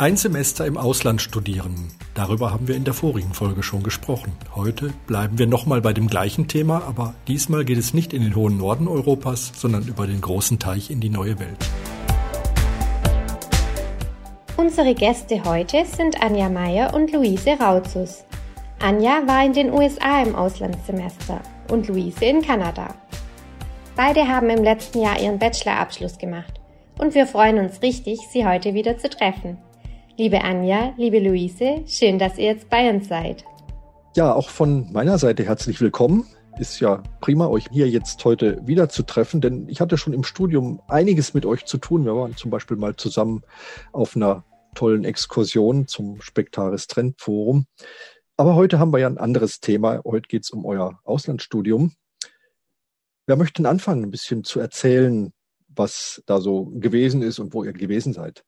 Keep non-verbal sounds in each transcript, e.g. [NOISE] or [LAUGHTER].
Ein Semester im Ausland studieren. Darüber haben wir in der vorigen Folge schon gesprochen. Heute bleiben wir nochmal bei dem gleichen Thema, aber diesmal geht es nicht in den hohen Norden Europas, sondern über den großen Teich in die neue Welt. Unsere Gäste heute sind Anja Meyer und Luise Rautzus. Anja war in den USA im Auslandssemester und Luise in Kanada. Beide haben im letzten Jahr ihren Bachelorabschluss gemacht und wir freuen uns richtig, sie heute wieder zu treffen. Liebe Anja, liebe Luise, schön, dass ihr jetzt bei uns seid. Ja, auch von meiner Seite herzlich willkommen. Ist ja prima, euch hier jetzt heute wieder zu treffen, denn ich hatte schon im Studium einiges mit euch zu tun. Wir waren zum Beispiel mal zusammen auf einer tollen Exkursion zum Spektaris Trend Forum. Aber heute haben wir ja ein anderes Thema. Heute geht es um euer Auslandsstudium. Wer möchte anfangen, ein bisschen zu erzählen, was da so gewesen ist und wo ihr gewesen seid?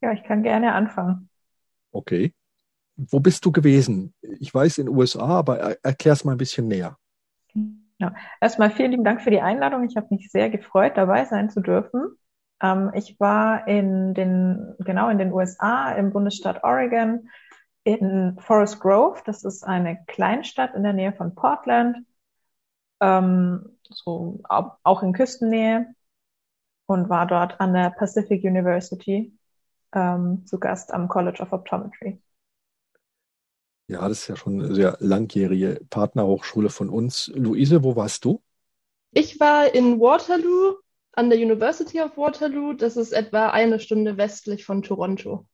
Ja, ich kann gerne anfangen. Okay. Wo bist du gewesen? Ich weiß in den USA, aber erklär es mal ein bisschen näher. Ja. Erstmal vielen lieben Dank für die Einladung. Ich habe mich sehr gefreut, dabei sein zu dürfen. Ähm, ich war in den, genau in den USA, im Bundesstaat Oregon, in Forest Grove. Das ist eine Kleinstadt in der Nähe von Portland, ähm, so auch in Küstennähe und war dort an der Pacific University ähm, zu Gast am College of Optometry. Ja, das ist ja schon eine sehr langjährige Partnerhochschule von uns. Luise, wo warst du? Ich war in Waterloo an der University of Waterloo. Das ist etwa eine Stunde westlich von Toronto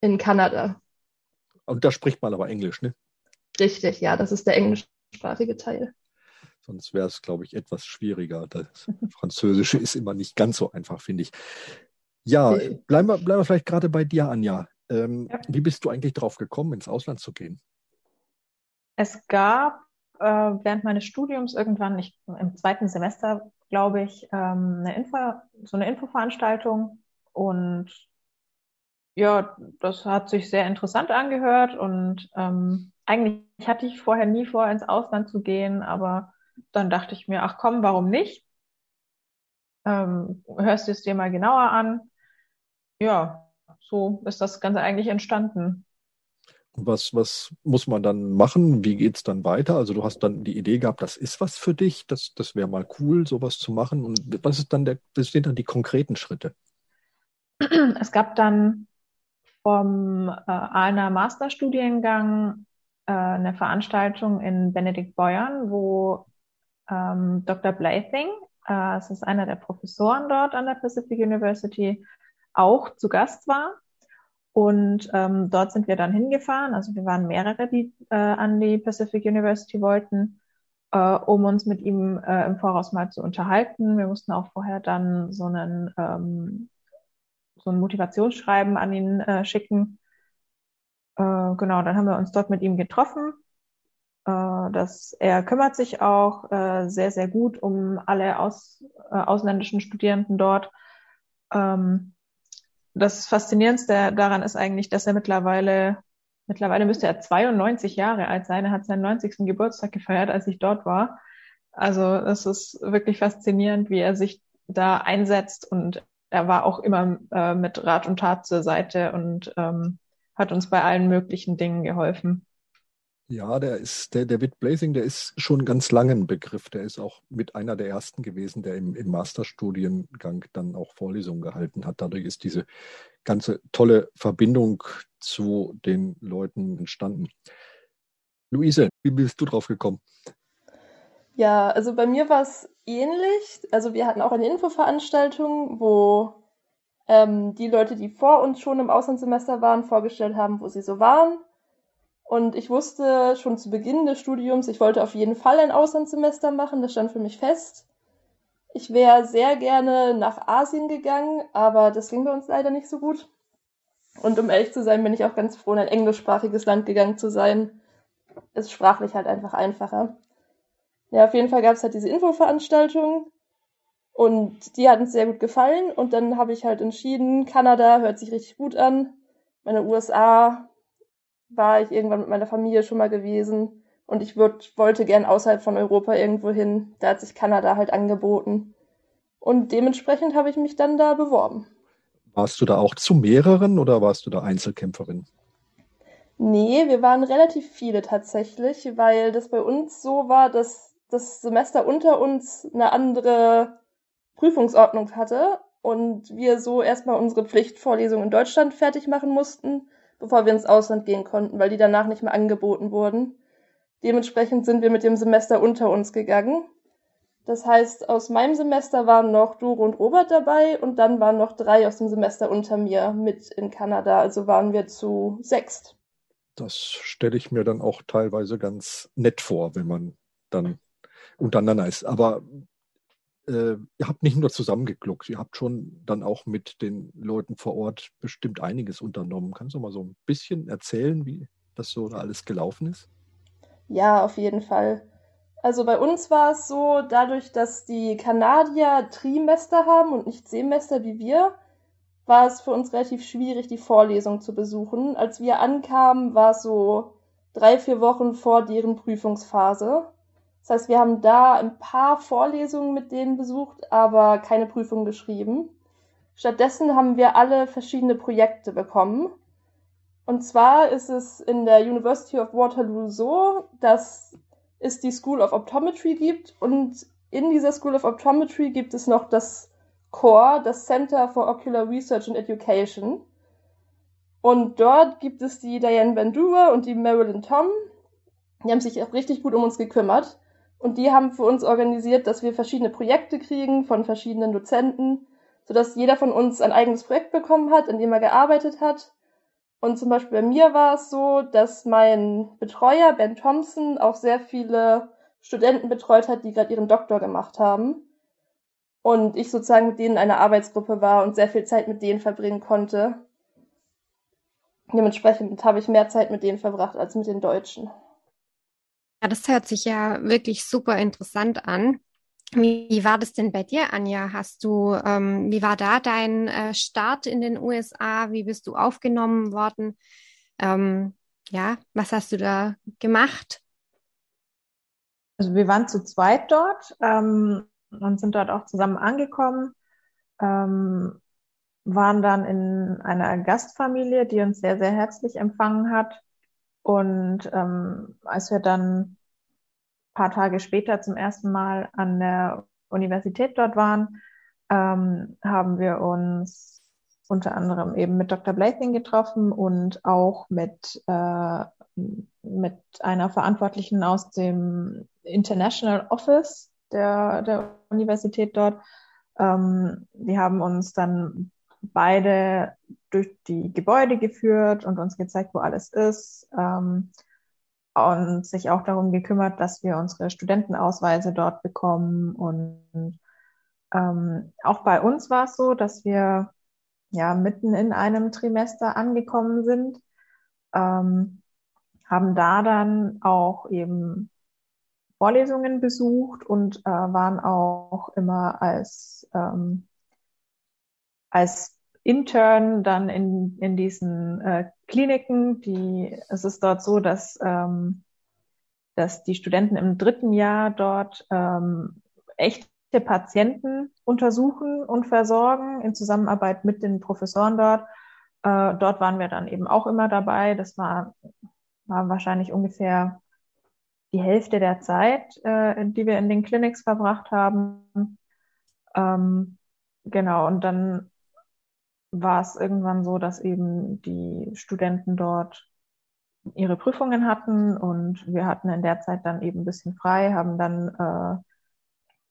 in Kanada. Und da spricht man aber Englisch, ne? Richtig, ja, das ist der englischsprachige Teil. Sonst wäre es, glaube ich, etwas schwieriger. Das Französische ist immer nicht ganz so einfach, finde ich. Ja, bleiben wir, bleiben wir vielleicht gerade bei dir, Anja. Ähm, ja. Wie bist du eigentlich drauf gekommen, ins Ausland zu gehen? Es gab äh, während meines Studiums irgendwann, ich, im zweiten Semester, glaube ich, ähm, eine Info, so eine Infoveranstaltung und ja, das hat sich sehr interessant angehört und ähm, eigentlich hatte ich vorher nie vor, ins Ausland zu gehen, aber dann dachte ich mir, ach komm, warum nicht? Ähm, hörst du es dir mal genauer an? Ja, so ist das Ganze eigentlich entstanden. Was, was muss man dann machen? Wie geht es dann weiter? Also du hast dann die Idee gehabt, das ist was für dich, das, das wäre mal cool, sowas zu machen. Und was ist dann der, was sind dann die konkreten Schritte? Es gab dann vom äh, ANA Masterstudiengang äh, eine Veranstaltung in Benedikt Beuern, wo ähm, Dr. Blything, äh, es ist einer der Professoren dort an der Pacific University, auch zu Gast war. Und ähm, dort sind wir dann hingefahren. Also wir waren mehrere, die äh, an die Pacific University wollten, äh, um uns mit ihm äh, im Voraus mal zu unterhalten. Wir mussten auch vorher dann so einen ähm, so ein Motivationsschreiben an ihn äh, schicken. Äh, genau, dann haben wir uns dort mit ihm getroffen. Äh, das, er kümmert sich auch äh, sehr, sehr gut um alle aus, äh, ausländischen Studierenden dort. Ähm, das Faszinierendste daran ist eigentlich, dass er mittlerweile, mittlerweile müsste er 92 Jahre alt sein. Er hat seinen 90. Geburtstag gefeiert, als ich dort war. Also es ist wirklich faszinierend, wie er sich da einsetzt und er war auch immer äh, mit Rat und Tat zur Seite und ähm, hat uns bei allen möglichen Dingen geholfen. Ja, der ist, der David Blazing, der ist schon ganz lange ein Begriff. Der ist auch mit einer der ersten gewesen, der im, im Masterstudiengang dann auch Vorlesungen gehalten hat. Dadurch ist diese ganze tolle Verbindung zu den Leuten entstanden. Luise, wie bist du drauf gekommen? Ja, also bei mir war es ähnlich. Also wir hatten auch eine Infoveranstaltung, wo ähm, die Leute, die vor uns schon im Auslandssemester waren, vorgestellt haben, wo sie so waren. Und ich wusste schon zu Beginn des Studiums, ich wollte auf jeden Fall ein Auslandssemester machen, das stand für mich fest. Ich wäre sehr gerne nach Asien gegangen, aber das ging bei uns leider nicht so gut. Und um ehrlich zu sein, bin ich auch ganz froh, in ein englischsprachiges Land gegangen zu sein. Ist sprachlich halt einfach einfacher. Ja, auf jeden Fall gab es halt diese Infoveranstaltung und die hat uns sehr gut gefallen. Und dann habe ich halt entschieden, Kanada hört sich richtig gut an. Meine USA war ich irgendwann mit meiner Familie schon mal gewesen. Und ich würd, wollte gern außerhalb von Europa irgendwo hin. Da hat sich Kanada halt angeboten. Und dementsprechend habe ich mich dann da beworben. Warst du da auch zu mehreren oder warst du da Einzelkämpferin? Nee, wir waren relativ viele tatsächlich, weil das bei uns so war, dass das Semester unter uns eine andere Prüfungsordnung hatte und wir so erstmal unsere Pflichtvorlesung in Deutschland fertig machen mussten, bevor wir ins Ausland gehen konnten, weil die danach nicht mehr angeboten wurden. Dementsprechend sind wir mit dem Semester unter uns gegangen. Das heißt, aus meinem Semester waren noch Doro und Robert dabei und dann waren noch drei aus dem Semester unter mir mit in Kanada. Also waren wir zu sechst. Das stelle ich mir dann auch teilweise ganz nett vor, wenn man dann untereinander ist. Aber äh, ihr habt nicht nur zusammengegluckt, ihr habt schon dann auch mit den Leuten vor Ort bestimmt einiges unternommen. Kannst du mal so ein bisschen erzählen, wie das so da alles gelaufen ist? Ja, auf jeden Fall. Also bei uns war es so, dadurch, dass die Kanadier Trimester haben und nicht Semester wie wir, war es für uns relativ schwierig, die Vorlesung zu besuchen. Als wir ankamen, war es so drei, vier Wochen vor deren Prüfungsphase. Das heißt, wir haben da ein paar Vorlesungen mit denen besucht, aber keine Prüfung geschrieben. Stattdessen haben wir alle verschiedene Projekte bekommen. Und zwar ist es in der University of Waterloo so, dass es die School of Optometry gibt und in dieser School of Optometry gibt es noch das CORE, das Center for Ocular Research and Education. Und dort gibt es die Diane Bandura und die Marilyn Tom. Die haben sich auch richtig gut um uns gekümmert. Und die haben für uns organisiert, dass wir verschiedene Projekte kriegen von verschiedenen Dozenten, sodass jeder von uns ein eigenes Projekt bekommen hat, in dem er gearbeitet hat. Und zum Beispiel bei mir war es so, dass mein Betreuer, Ben Thompson, auch sehr viele Studenten betreut hat, die gerade ihren Doktor gemacht haben. Und ich sozusagen mit denen eine Arbeitsgruppe war und sehr viel Zeit mit denen verbringen konnte. Dementsprechend habe ich mehr Zeit mit denen verbracht als mit den Deutschen. Ja, das hört sich ja wirklich super interessant an. Wie war das denn bei dir, Anja? Hast du, ähm, wie war da dein äh, Start in den USA? Wie bist du aufgenommen worden? Ähm, ja, was hast du da gemacht? Also wir waren zu zweit dort ähm, und sind dort auch zusammen angekommen, ähm, waren dann in einer Gastfamilie, die uns sehr, sehr herzlich empfangen hat und ähm, als wir dann paar Tage später zum ersten Mal an der Universität dort waren, ähm, haben wir uns unter anderem eben mit Dr. Blathing getroffen und auch mit, äh, mit einer Verantwortlichen aus dem International Office der, der Universität dort. Ähm, die haben uns dann beide durch die Gebäude geführt und uns gezeigt, wo alles ist. Ähm, und sich auch darum gekümmert, dass wir unsere Studentenausweise dort bekommen. Und ähm, auch bei uns war es so, dass wir ja mitten in einem Trimester angekommen sind, ähm, haben da dann auch eben Vorlesungen besucht und äh, waren auch immer als ähm, als Intern dann in, in diesen äh, Kliniken. Die, es ist dort so, dass, ähm, dass die Studenten im dritten Jahr dort ähm, echte Patienten untersuchen und versorgen in Zusammenarbeit mit den Professoren dort. Äh, dort waren wir dann eben auch immer dabei. Das war, war wahrscheinlich ungefähr die Hälfte der Zeit, äh, die wir in den Clinics verbracht haben. Ähm, genau, und dann war es irgendwann so, dass eben die Studenten dort ihre Prüfungen hatten und wir hatten in der Zeit dann eben ein bisschen frei, haben dann, äh,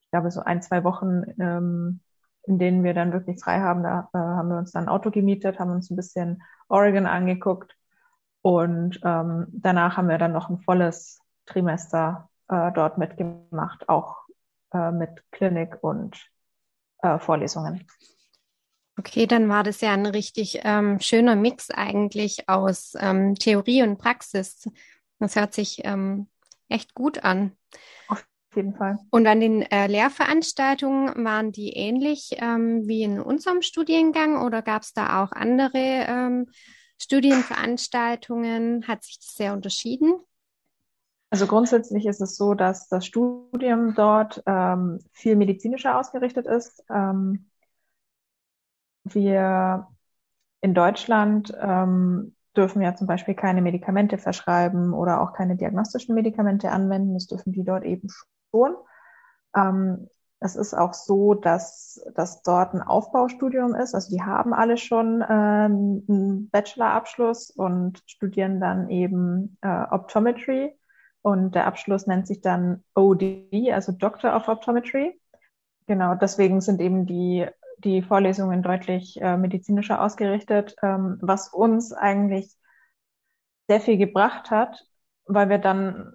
ich glaube, so ein, zwei Wochen, ähm, in denen wir dann wirklich frei haben, da äh, haben wir uns dann ein Auto gemietet, haben uns ein bisschen Oregon angeguckt und ähm, danach haben wir dann noch ein volles Trimester äh, dort mitgemacht, auch äh, mit Klinik und äh, Vorlesungen. Okay, dann war das ja ein richtig ähm, schöner Mix eigentlich aus ähm, Theorie und Praxis. Das hört sich ähm, echt gut an. Auf jeden Fall. Und an den äh, Lehrveranstaltungen waren die ähnlich ähm, wie in unserem Studiengang oder gab es da auch andere ähm, Studienveranstaltungen? Hat sich das sehr unterschieden? Also grundsätzlich ist es so, dass das Studium dort ähm, viel medizinischer ausgerichtet ist. Ähm, wir in Deutschland ähm, dürfen ja zum Beispiel keine Medikamente verschreiben oder auch keine diagnostischen Medikamente anwenden. Das dürfen die dort eben schon. Ähm, es ist auch so, dass das dort ein Aufbaustudium ist. Also die haben alle schon ähm, einen Bachelorabschluss und studieren dann eben äh, Optometry. Und der Abschluss nennt sich dann OD, also Doctor of Optometry. Genau, deswegen sind eben die die Vorlesungen deutlich äh, medizinischer ausgerichtet, ähm, was uns eigentlich sehr viel gebracht hat, weil wir dann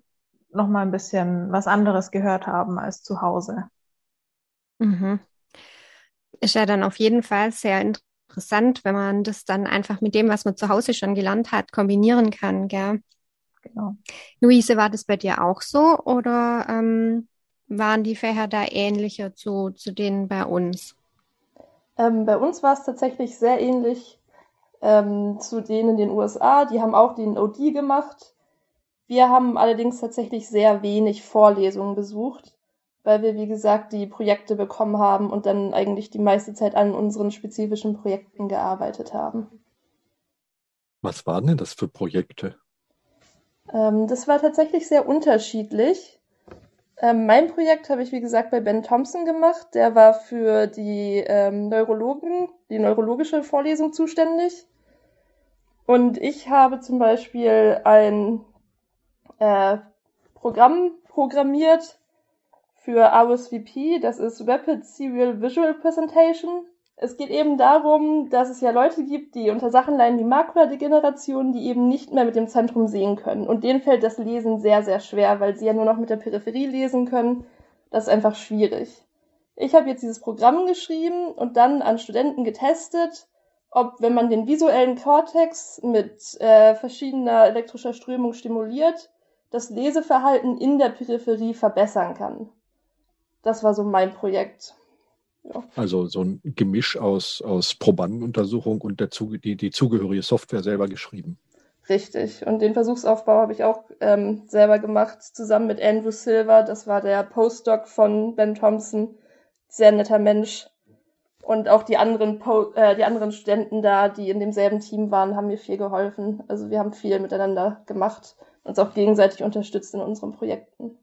noch mal ein bisschen was anderes gehört haben als zu Hause. Mhm. Ist ja dann auf jeden Fall sehr interessant, wenn man das dann einfach mit dem, was man zu Hause schon gelernt hat, kombinieren kann, gell? Genau. Luise, war das bei dir auch so oder ähm, waren die Fächer da ähnlicher zu, zu denen bei uns? Ähm, bei uns war es tatsächlich sehr ähnlich ähm, zu denen in den USA. Die haben auch den OD gemacht. Wir haben allerdings tatsächlich sehr wenig Vorlesungen besucht, weil wir, wie gesagt, die Projekte bekommen haben und dann eigentlich die meiste Zeit an unseren spezifischen Projekten gearbeitet haben. Was waren denn das für Projekte? Ähm, das war tatsächlich sehr unterschiedlich. Ähm, mein Projekt habe ich, wie gesagt, bei Ben Thompson gemacht. Der war für die ähm, Neurologen, die neurologische Vorlesung zuständig. Und ich habe zum Beispiel ein äh, Programm programmiert für RSVP, das ist Rapid Serial Visual Presentation. Es geht eben darum, dass es ja Leute gibt, die unter Sachen leiden wie Makuladegeneration, die eben nicht mehr mit dem Zentrum sehen können. Und denen fällt das Lesen sehr, sehr schwer, weil sie ja nur noch mit der Peripherie lesen können. Das ist einfach schwierig. Ich habe jetzt dieses Programm geschrieben und dann an Studenten getestet, ob, wenn man den visuellen Kortex mit äh, verschiedener elektrischer Strömung stimuliert, das Leseverhalten in der Peripherie verbessern kann. Das war so mein Projekt. Also so ein Gemisch aus, aus Probandenuntersuchung und der, die, die zugehörige Software selber geschrieben. Richtig. Und den Versuchsaufbau habe ich auch ähm, selber gemacht, zusammen mit Andrew Silver. Das war der Postdoc von Ben Thompson. Sehr netter Mensch. Und auch die anderen, po äh, die anderen Studenten da, die in demselben Team waren, haben mir viel geholfen. Also wir haben viel miteinander gemacht, uns auch gegenseitig unterstützt in unseren Projekten.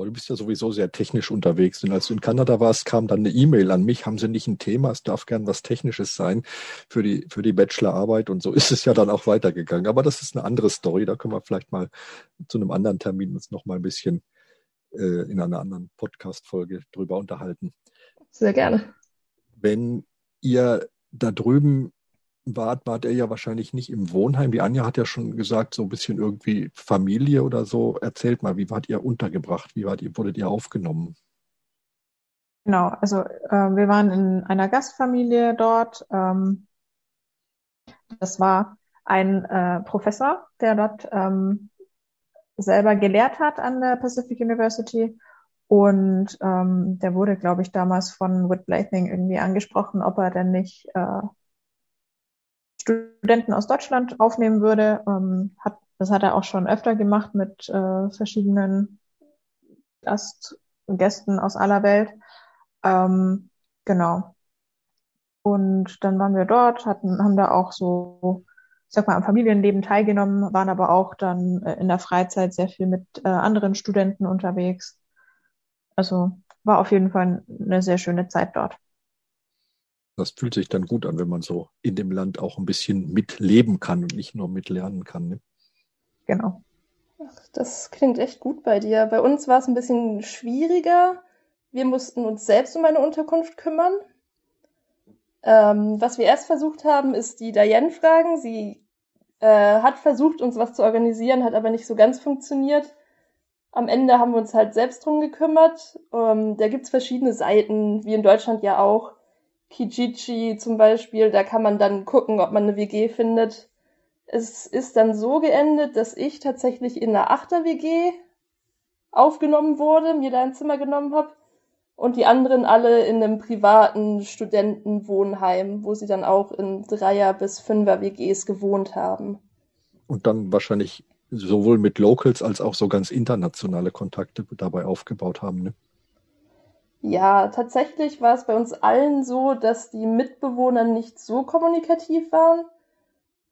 Aber du bist ja sowieso sehr technisch unterwegs. Und als du in Kanada warst, kam dann eine E-Mail an mich. Haben Sie nicht ein Thema? Es darf gern was Technisches sein für die, für die Bachelorarbeit. Und so ist es ja dann auch weitergegangen. Aber das ist eine andere Story. Da können wir vielleicht mal zu einem anderen Termin uns noch mal ein bisschen äh, in einer anderen Podcast-Folge drüber unterhalten. Sehr gerne. Wenn ihr da drüben wart, wart er ja wahrscheinlich nicht im Wohnheim. Die Anja hat ja schon gesagt, so ein bisschen irgendwie Familie oder so. Erzählt mal, wie wart ihr untergebracht? Wie wart ihr, wurdet ihr aufgenommen? Genau, also äh, wir waren in einer Gastfamilie dort. Ähm, das war ein äh, Professor, der dort ähm, selber gelehrt hat an der Pacific University. Und ähm, der wurde, glaube ich, damals von Whit Blything irgendwie angesprochen, ob er denn nicht äh, Studenten aus Deutschland aufnehmen würde. Ähm, hat, das hat er auch schon öfter gemacht mit äh, verschiedenen Gast, Gästen aus aller Welt. Ähm, genau. Und dann waren wir dort, hatten, haben da auch so, ich sag mal, am Familienleben teilgenommen, waren aber auch dann äh, in der Freizeit sehr viel mit äh, anderen Studenten unterwegs. Also war auf jeden Fall eine sehr schöne Zeit dort. Das fühlt sich dann gut an, wenn man so in dem Land auch ein bisschen mitleben kann und nicht nur mitlernen kann. Ne? Genau. Ach, das klingt echt gut bei dir. Bei uns war es ein bisschen schwieriger. Wir mussten uns selbst um eine Unterkunft kümmern. Ähm, was wir erst versucht haben, ist die Diane fragen. Sie äh, hat versucht, uns was zu organisieren, hat aber nicht so ganz funktioniert. Am Ende haben wir uns halt selbst drum gekümmert. Ähm, da gibt's verschiedene Seiten, wie in Deutschland ja auch, Kijiji zum Beispiel, da kann man dann gucken, ob man eine WG findet. Es ist dann so geendet, dass ich tatsächlich in einer Achter-WG aufgenommen wurde, mir da ein Zimmer genommen habe und die anderen alle in einem privaten Studentenwohnheim, wo sie dann auch in Dreier- bis Fünfer-WGs gewohnt haben. Und dann wahrscheinlich sowohl mit Locals als auch so ganz internationale Kontakte dabei aufgebaut haben. Ne? Ja, tatsächlich war es bei uns allen so, dass die Mitbewohner nicht so kommunikativ waren.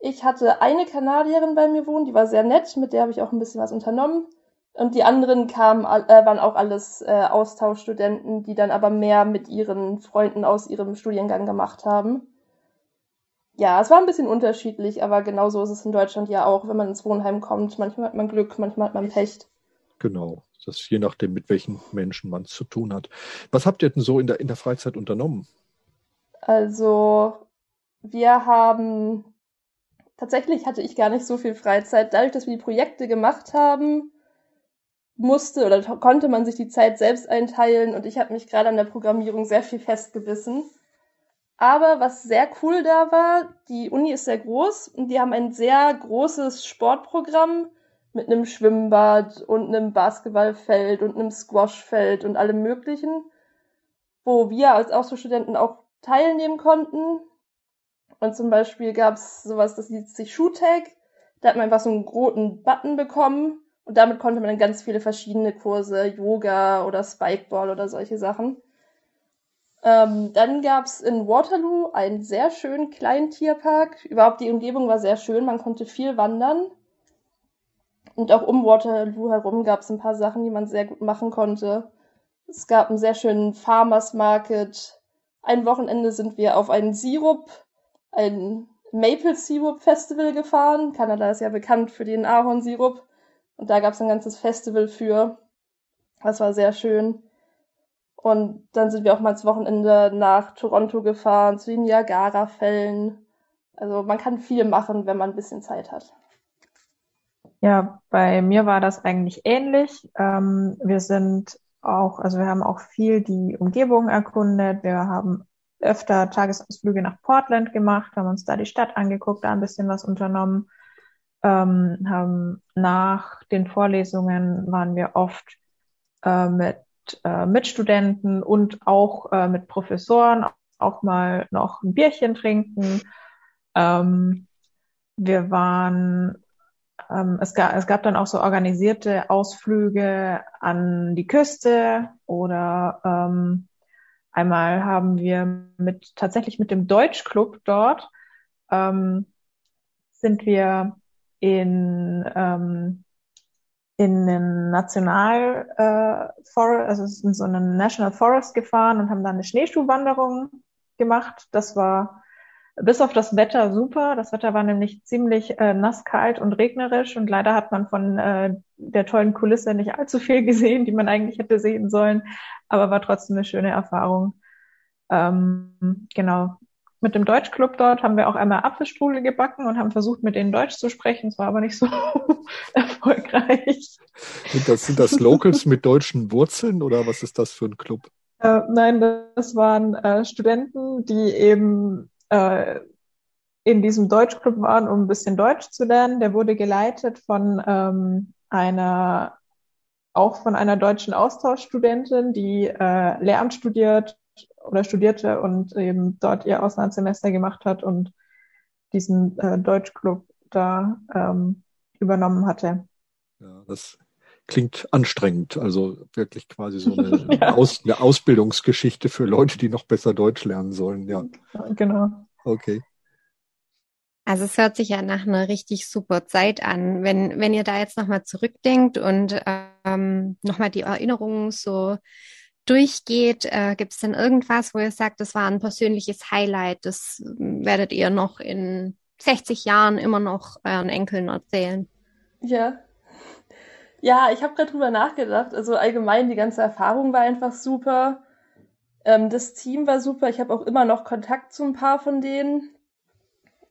Ich hatte eine Kanadierin bei mir wohnen, die war sehr nett, mit der habe ich auch ein bisschen was unternommen. Und die anderen kamen, äh, waren auch alles äh, Austauschstudenten, die dann aber mehr mit ihren Freunden aus ihrem Studiengang gemacht haben. Ja, es war ein bisschen unterschiedlich, aber genauso ist es in Deutschland ja auch, wenn man ins Wohnheim kommt. Manchmal hat man Glück, manchmal hat man Pech. Genau, das je nachdem, mit welchen Menschen man es zu tun hat. Was habt ihr denn so in der, in der Freizeit unternommen? Also, wir haben, tatsächlich hatte ich gar nicht so viel Freizeit. Dadurch, dass wir die Projekte gemacht haben, musste oder konnte man sich die Zeit selbst einteilen und ich habe mich gerade an der Programmierung sehr viel festgebissen. Aber was sehr cool da war, die Uni ist sehr groß und die haben ein sehr großes Sportprogramm mit einem Schwimmbad und einem Basketballfeld und einem Squashfeld und allem möglichen, wo wir als Austauschstudenten auch teilnehmen konnten. Und zum Beispiel gab es sowas, das hieß sich Shootag. Da hat man einfach so einen roten Button bekommen und damit konnte man dann ganz viele verschiedene Kurse, Yoga oder Spikeball oder solche Sachen. Ähm, dann gab's in Waterloo einen sehr schönen kleinen Tierpark. Überhaupt die Umgebung war sehr schön, man konnte viel wandern. Und auch um Waterloo herum gab's ein paar Sachen, die man sehr gut machen konnte. Es gab einen sehr schönen Farmers Market. Ein Wochenende sind wir auf einen Sirup, ein Maple Syrup Festival gefahren. Kanada ist ja bekannt für den Ahornsirup. Und da gab es ein ganzes Festival für. Das war sehr schön. Und dann sind wir auch mal das Wochenende nach Toronto gefahren, zu den Niagara-Fällen. Also man kann viel machen, wenn man ein bisschen Zeit hat. Ja, bei mir war das eigentlich ähnlich. Ähm, wir sind auch, also wir haben auch viel die Umgebung erkundet. Wir haben öfter Tagesausflüge nach Portland gemacht, haben uns da die Stadt angeguckt, da ein bisschen was unternommen ähm, haben nach den Vorlesungen waren wir oft äh, mit äh, Mitstudenten und auch äh, mit Professoren auch mal noch ein Bierchen trinken. Ähm, wir waren, ähm, es, gab, es gab dann auch so organisierte Ausflüge an die Küste oder ähm, einmal haben wir mit tatsächlich mit dem Deutschclub dort ähm, sind wir in, ähm, in den National äh, Forest, also in so einen National Forest gefahren und haben dann eine Schneeschuhwanderung gemacht. Das war bis auf das Wetter super. Das Wetter war nämlich ziemlich äh, nass, kalt und regnerisch und leider hat man von äh, der tollen Kulisse nicht allzu viel [LAUGHS] gesehen, die man eigentlich hätte sehen sollen, aber war trotzdem eine schöne Erfahrung. Ähm, genau mit dem Deutschclub dort haben wir auch einmal Apfelstrudel gebacken und haben versucht, mit denen Deutsch zu sprechen. Es war aber nicht so [LAUGHS] erfolgreich. Sind das, sind das Locals mit deutschen Wurzeln oder was ist das für ein Club? Äh, nein, das waren äh, Studenten, die eben äh, in diesem Deutschclub waren, um ein bisschen Deutsch zu lernen. Der wurde geleitet von ähm, einer, auch von einer deutschen Austauschstudentin, die äh, Lehramt studiert oder studierte und eben dort ihr Auslandssemester gemacht hat und diesen äh, Deutschclub da ähm, übernommen hatte. Ja, das klingt anstrengend. Also wirklich quasi so [LAUGHS] eine, ja. Aus, eine Ausbildungsgeschichte für Leute, die noch besser Deutsch lernen sollen. Ja, genau. Okay. Also es hört sich ja nach einer richtig super Zeit an. Wenn, wenn ihr da jetzt nochmal zurückdenkt und ähm, nochmal die Erinnerungen so durchgeht, äh, gibt es denn irgendwas, wo ihr sagt, das war ein persönliches Highlight, das werdet ihr noch in 60 Jahren immer noch euren Enkeln erzählen? Ja. Ja, ich habe gerade drüber nachgedacht. Also allgemein, die ganze Erfahrung war einfach super. Ähm, das Team war super. Ich habe auch immer noch Kontakt zu ein paar von denen.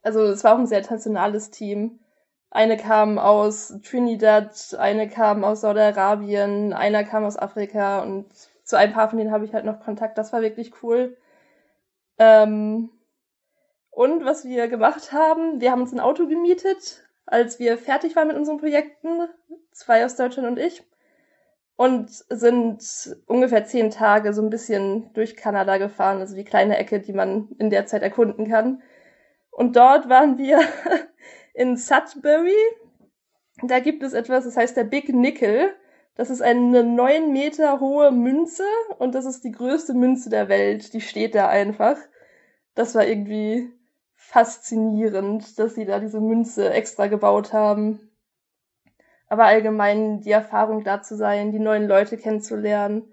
Also es war auch ein sehr internationales Team. Eine kam aus Trinidad, eine kam aus Saudi-Arabien, einer kam aus Afrika und zu ein paar von denen habe ich halt noch Kontakt. Das war wirklich cool. Ähm, und was wir gemacht haben, wir haben uns ein Auto gemietet, als wir fertig waren mit unseren Projekten, zwei aus Deutschland und ich, und sind ungefähr zehn Tage so ein bisschen durch Kanada gefahren, also die kleine Ecke, die man in der Zeit erkunden kann. Und dort waren wir [LAUGHS] in Sudbury. Da gibt es etwas, das heißt der Big Nickel. Das ist eine neun Meter hohe Münze und das ist die größte Münze der Welt. Die steht da einfach. Das war irgendwie faszinierend, dass sie da diese Münze extra gebaut haben. Aber allgemein die Erfahrung da zu sein, die neuen Leute kennenzulernen,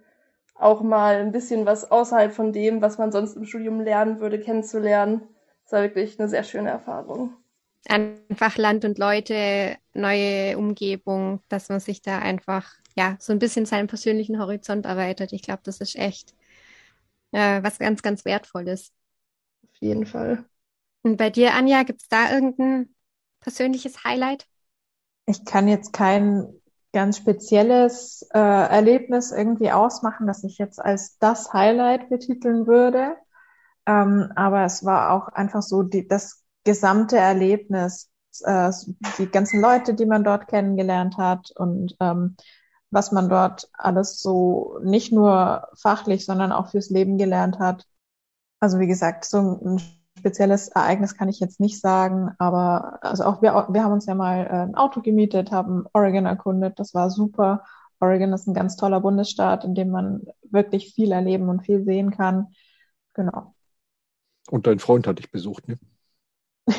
auch mal ein bisschen was außerhalb von dem, was man sonst im Studium lernen würde, kennenzulernen. Das war wirklich eine sehr schöne Erfahrung einfach Land und Leute, neue Umgebung, dass man sich da einfach ja so ein bisschen seinen persönlichen Horizont erweitert. Ich glaube, das ist echt äh, was ganz, ganz Wertvolles. Auf jeden Fall. Und bei dir, Anja, gibt es da irgendein persönliches Highlight? Ich kann jetzt kein ganz spezielles äh, Erlebnis irgendwie ausmachen, das ich jetzt als das Highlight betiteln würde. Ähm, aber es war auch einfach so die, das gesamte Erlebnis, äh, die ganzen Leute, die man dort kennengelernt hat und ähm, was man dort alles so nicht nur fachlich, sondern auch fürs Leben gelernt hat. Also wie gesagt, so ein spezielles Ereignis kann ich jetzt nicht sagen, aber also auch wir, wir haben uns ja mal äh, ein Auto gemietet, haben Oregon erkundet, das war super. Oregon ist ein ganz toller Bundesstaat, in dem man wirklich viel erleben und viel sehen kann. Genau. Und dein Freund hat dich besucht, ne? [LAUGHS]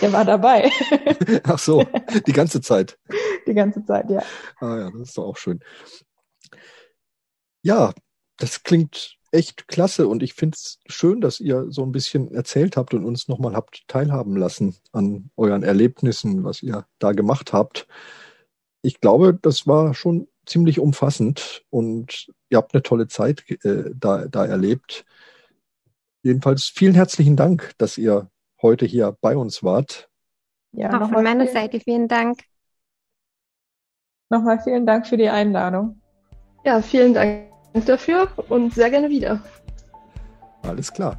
Der war dabei. [LAUGHS] Ach so, die ganze Zeit. Die ganze Zeit, ja. Ah ja, das ist doch auch schön. Ja, das klingt echt klasse und ich finde es schön, dass ihr so ein bisschen erzählt habt und uns nochmal habt teilhaben lassen an euren Erlebnissen, was ihr da gemacht habt. Ich glaube, das war schon ziemlich umfassend und ihr habt eine tolle Zeit äh, da, da erlebt. Jedenfalls vielen herzlichen Dank, dass ihr heute hier bei uns wart. Ja, auch von meiner vielen, Seite vielen Dank. Nochmal vielen Dank für die Einladung. Ja, vielen Dank dafür und sehr gerne wieder. Alles klar.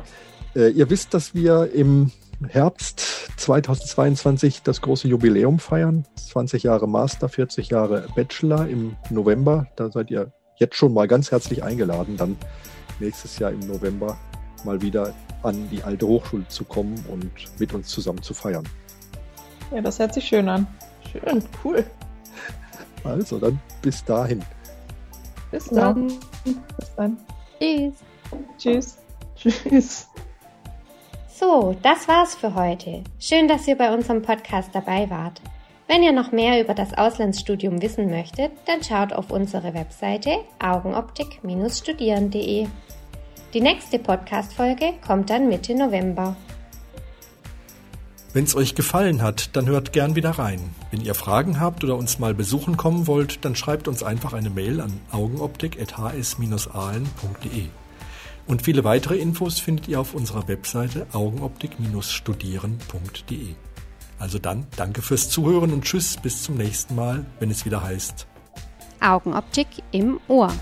Äh, ihr wisst, dass wir im Herbst 2022 das große Jubiläum feiern. 20 Jahre Master, 40 Jahre Bachelor im November. Da seid ihr jetzt schon mal ganz herzlich eingeladen, dann nächstes Jahr im November mal wieder an die alte Hochschule zu kommen und mit uns zusammen zu feiern. Ja, das hört sich schön an. Schön, cool. Also dann bis dahin. Bis dann. Bis dann. Tschüss. Tschüss. Tschüss. So, das war's für heute. Schön, dass ihr bei unserem Podcast dabei wart. Wenn ihr noch mehr über das Auslandsstudium wissen möchtet, dann schaut auf unsere Webseite augenoptik-studieren.de. Die nächste Podcast-Folge kommt dann Mitte November. Wenn es euch gefallen hat, dann hört gern wieder rein. Wenn ihr Fragen habt oder uns mal besuchen kommen wollt, dann schreibt uns einfach eine Mail an augenoptik.hs-ahlen.de. Und viele weitere Infos findet ihr auf unserer Webseite augenoptik-studieren.de. Also dann, danke fürs Zuhören und tschüss, bis zum nächsten Mal, wenn es wieder heißt Augenoptik im Ohr.